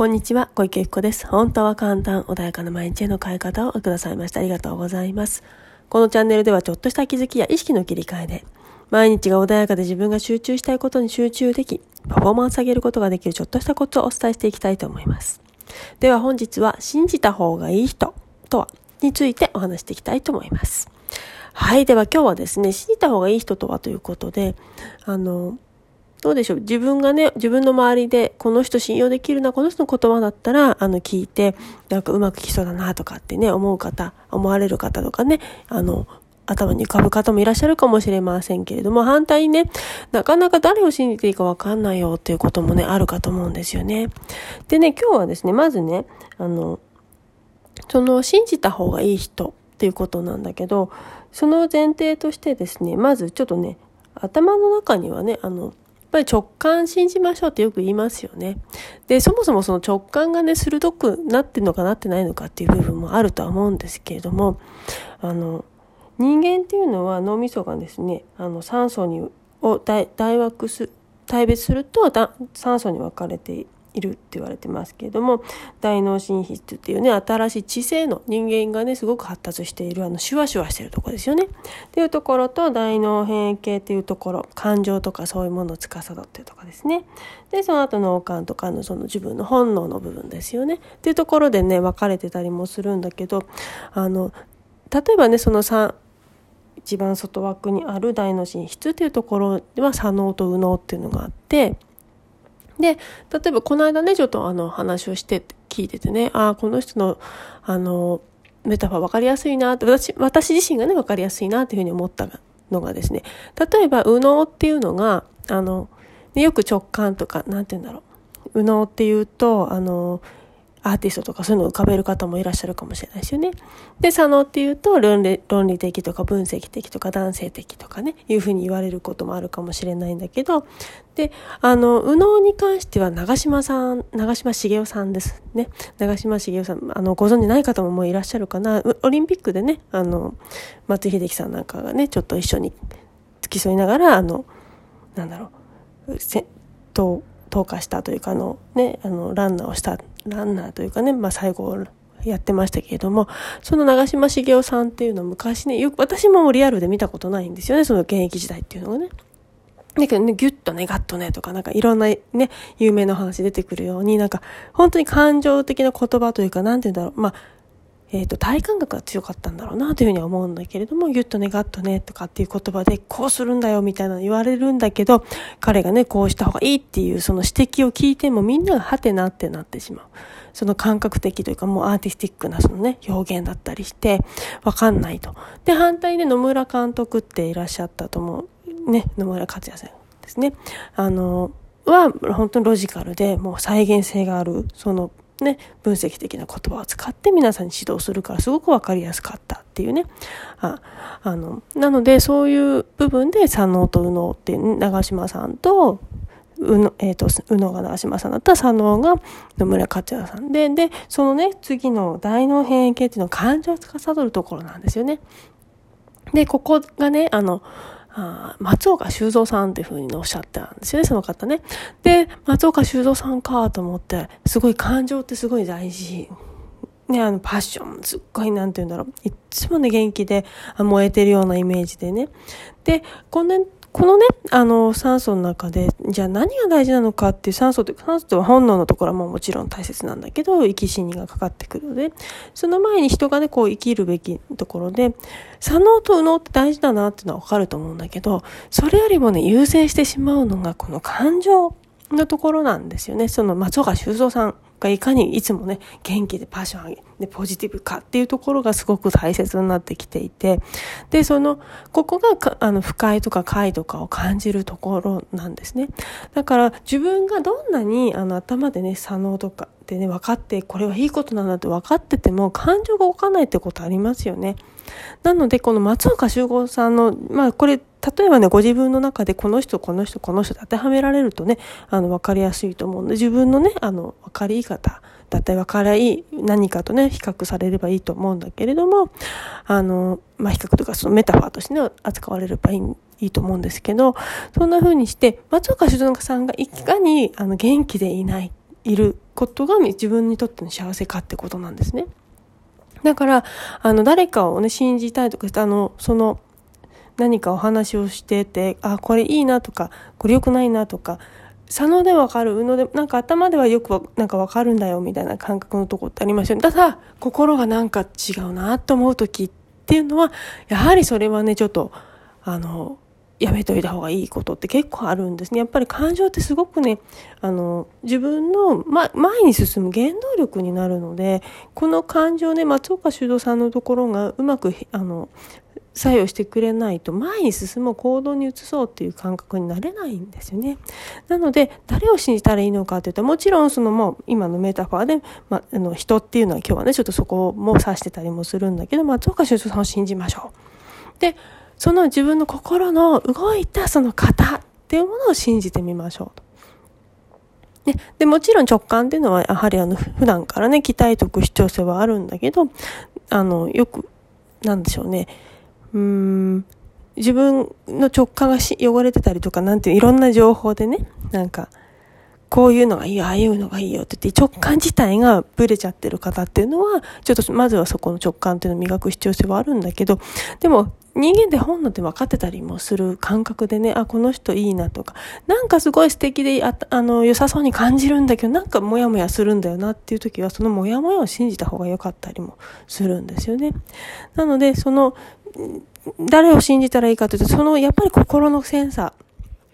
こんにちは、小池由子です。本当は簡単、穏やかな毎日への変え方をくださいました。ありがとうございます。このチャンネルではちょっとした気づきや意識の切り替えで、毎日が穏やかで自分が集中したいことに集中でき、パフォーマンス上げることができるちょっとしたコツをお伝えしていきたいと思います。では本日は、信じた方がいい人とはについてお話していきたいと思います。はい。では今日はですね、信じた方がいい人とはということで、あの、どうでしょう？自分がね、自分の周りで、この人信用できるな、この人の言葉だったら、あの、聞いて、なんかうまくいきそうだな、とかってね、思う方、思われる方とかね、あの、頭に浮かぶ方もいらっしゃるかもしれませんけれども、反対にね、なかなか誰を信じていいかわかんないよっていうこともね、あるかと思うんですよね。でね、今日はですね、まずね、あの、その信じた方がいい人っていうことなんだけど、その前提としてですね、まずちょっとね、頭の中にはね、あの、ぱり直感信じましょうってよく言いますよね。で、そもそもその直感がね、鋭くなってんのかなってないのかっていう部分もあるとは思うんですけれども、あの、人間っていうのは脳みそがですね、あの酸素にを大枠す、大別すると酸素に分かれているって言われてますけれども大脳神秘っていうね新しい知性の人間がねすごく発達しているあのシュワシュワしてるとこですよね。っていうところと大脳変形っていうところ感情とかそういうものを司っているとこですね。でその後脳幹とかのその自分の本能の部分ですよね。っていうところでね分かれてたりもするんだけどあの例えばねその3一番外枠にある大脳神質っていうところでは左脳と右脳っていうのがあってで、例えばこの間ね、ちょっとあの話をして聞いててね、ああ、この人の、あの、メタファー分かりやすいなって、私、私自身がね、分かりやすいなっていうふうに思ったのがですね、例えば、右脳っていうのが、あの、よく直感とか、なんて言うんだろう。右脳っていうと、あの、アーティストとかそういうのを浮かべる方もいらっしゃるかもしれないですよね。で、左脳っていうと論理、論理的とか分析的とか男性的とかね、いうふうに言われることもあるかもしれないんだけど、で、あの、右脳に関しては長島さん、長島茂雄さんですね。長島茂雄さん、あの、ご存じない方ももういらっしゃるかな。オリンピックでね、あの、松井秀喜さんなんかがね、ちょっと一緒に付き添いながら、あの、なんだろう、せと、投下したというか、あの、ね、あの、ランナーをしたランナーというかね、まあ最後やってましたけれども、その長嶋茂雄さんっていうのは昔ね、よく私もリアルで見たことないんですよね、その現役時代っていうのがね。だけどね、ギュッとね、ガッとね、とか、なんかいろんなね、有名な話出てくるように、なんか、本当に感情的な言葉というか、なんて言うんだろう、まあ、え、ー、と、体感覚が強かったんだろうなというふうには思うんだけれども、ギュッとね、ガッとね、とかっていう言葉で、こうするんだよ、みたいなの言われるんだけど、彼がね、こうした方がいいっていう、その指摘を聞いても、みんながハテナってなってしまう。その感覚的というか、もうアーティスティックなそのね、表現だったりして、わかんないと。で、反対で野村監督っていらっしゃったと思う。ね、野村克也さんですね。あの、は、本当にロジカルで、もう再現性がある、そのね、分析的な言葉を使って皆さんに指導するからすごくわかりやすかったっていうね。ああの、なのでそういう部分で左脳と右脳って長島さんと、うの、え、ー、と、宇野が長島さんだったら左脳が野村克也さんで、で、そのね、次の大脳変形っていうのは感情を司るところなんですよね。で、ここがね、あの、あ松岡修造さんっていうふうにおっしゃったんですよね、その方ね。で、松岡修造さんかと思って、すごい感情ってすごい大事。ね、あの、パッション、すっごい、なんて言うんだろう。いつもね、元気で燃えてるようなイメージでね。で、このこのね、あの、酸素の中で、じゃあ何が大事なのかっていう酸素って、酸素とは本能のところはももちろん大切なんだけど、生き死にがかかってくるので、その前に人がね、こう生きるべきところで、左脳と右脳って大事だなっていうのはわかると思うんだけど、それよりもね、優先してしまうのがこの感情のところなんですよね。その松岡修造さんがいかにいつもね、元気でパッション上げ、で、ポジティブかっていうところがすごく大切になってきていて、で、その、ここがあの、不快とか快とかを感じるところなんですね。だから、自分がどんなに、あの、頭でね、左脳とかでね、分かって、これはいいことなんだって分かってても、感情が起かないってことありますよね。なので、この松岡修吾さんの、まあ、これ、例えばね、ご自分の中でこの人、この人、この人当てはめられるとね、あの、分かりやすいと思うんで、自分のね、あの、分かり方だったり分からいい何かとね、比較されればいいと思うんだけれども、あの、まあ、比較とかそのメタファーとしてね、扱われればいいいいと思うんですけど、そんな風にして、松岡修造さんがいかにあの元気でいないいることが自分にとっての幸せかってことなんですね。だから、あの、誰かをね、信じたいとか、あの、その、何かお話をしてて、あ、これいいなとか、これ良くないなとか、左脳でわかる、右脳で、なんか頭ではよくなんかわかるんだよみたいな感覚のとこってありますよね。ただ、心がなんか違うなと思う時っていうのは、やはりそれはね、ちょっと、あの、やめといた方がいいことって結構あるんですね。やっぱり感情ってすごくね、あの、自分の、ま、前に進む原動力になるので、この感情ね、松岡修造さんのところがうまく、あの、作用してくれないと前に進む行動に移そうっていう感覚になれないんですよね。なので誰を信じたらいいのかというともちろんそのもう今のメタファーで、まああの人っていうのは今日はねちょっとそこも指してたりもするんだけど松岡修造さんを信じましょう。でその自分の心の動いたその型っていうものを信じてみましょうと。でもちろん直感っていうのはやはりあの普段からね期待とく主張性はあるんだけどあのよくなんでしょうねうん、自分の直感が汚れてたりとか、なんていういろんな情報でね、なんか、こういうのがいいよ、ああいうのがいいよって言って、直感自体がブレちゃってる方っていうのは、ちょっとまずはそこの直感っていうのを磨く必要性はあるんだけど、でも人間って本能って分かってたりもする感覚でね、あ、この人いいなとか、なんかすごい素敵でああの良さそうに感じるんだけど、なんかモヤモヤするんだよなっていう時は、そのモヤモヤを信じた方が良かったりもするんですよね。なので、その誰を信じたらいいかというと、そのやっぱり心のセンサー、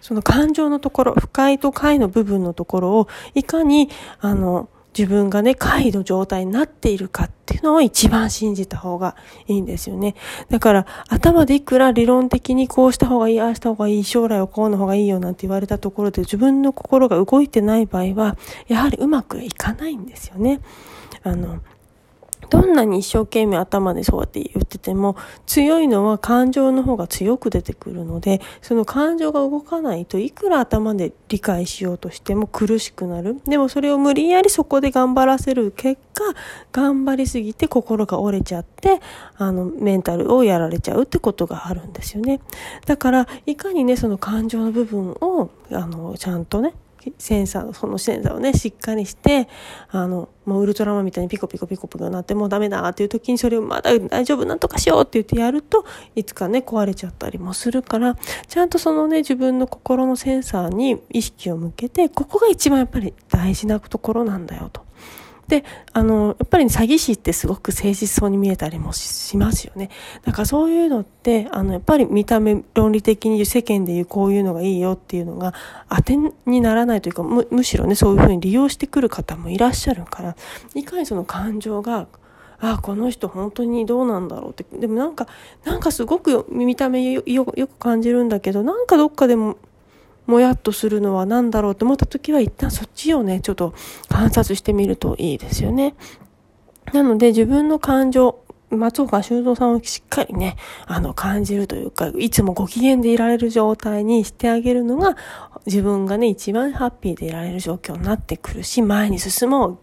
その感情のところ、不快と快の部分のところを、いかに、あの、自分がね、快の状態になっているかっていうのを一番信じた方がいいんですよね。だから、頭でいくら理論的にこうした方がいい、ああした方がいい、将来はこうの方がいいよなんて言われたところで自分の心が動いてない場合は、やはりうまくいかないんですよね。あの、どんなに一生懸命頭でそうやって言ってても、強いのは感情の方が強く出てくるので、その感情が動かないといくら頭で理解しようとしても苦しくなる。でもそれを無理やりそこで頑張らせる結果、頑張りすぎて心が折れちゃって、あの、メンタルをやられちゃうってことがあるんですよね。だから、いかにね、その感情の部分を、あの、ちゃんとね、センサー、そのセンサーをね、しっかりして、あの、もうウルトラマンみたいにピコピコピコピコなってもうダメだっていう時にそれをまだ大丈夫なんとかしようって言ってやると、いつかね、壊れちゃったりもするから、ちゃんとそのね、自分の心のセンサーに意識を向けて、ここが一番やっぱり大事なところなんだよと。で、あの、やっぱり、詐欺師ってすごく誠実そうに見えたりもしますよね。だからそういうのって、あの、やっぱり見た目論理的に世間でいうこういうのがいいよっていうのが当てにならないというか、むむしろね、そういうふうに利用してくる方もいらっしゃるから、いかにその感情が、ああこの人本当にどうなんだろうって。でもなんか、なんかすごく見た目よよく感じるんだけど、なんかどっかでももやっとするのは何だろうと思った時は一旦そっちをね、ちょっと観察してみるといいですよね。なので自分の感情、松岡修造さんをしっかりね、あの、感じるというか、いつもご機嫌でいられる状態にしてあげるのが、自分がね、一番ハッピーでいられる状況になってくるし、前に進もう。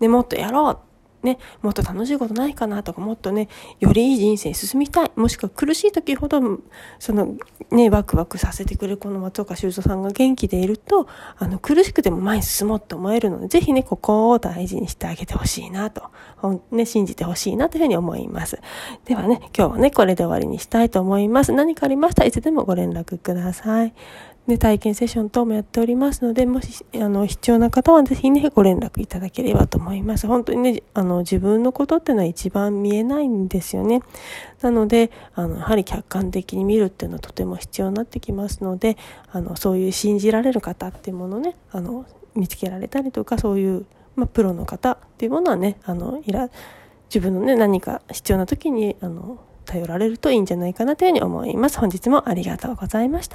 ね、もっとやろうね、もっと楽しいことないかなとか、もっとね、よりいい人生に進みたい。もしくは苦しい時ほど、その、ね、ワクワクさせてくれるこの松岡修造さんが元気でいると、あの、苦しくても前に進もうと思えるので、ぜひね、ここを大事にしてあげてほしいなと、ほんね、信じてほしいなというふうに思います。ではね、今日はね、これで終わりにしたいと思います。何かありましたらいつでもご連絡ください。ね、体験セッション等もやっておりますので、もし、あの、必要な方はぜひね、ご連絡いただければと思います。本当にね、あの、自分のことっていうのは一番見えないんですよね。なので、あの、やはり客観的に見るっていうのはとても必要になってきますので、あの、そういう信じられる方っていうものね、あの、見つけられたりとか、そういう、まあ、プロの方っていうものはね、あの、いら、自分のね、何か必要な時に、あの、頼られるといいんじゃないかなというふうに思います。本日もありがとうございました。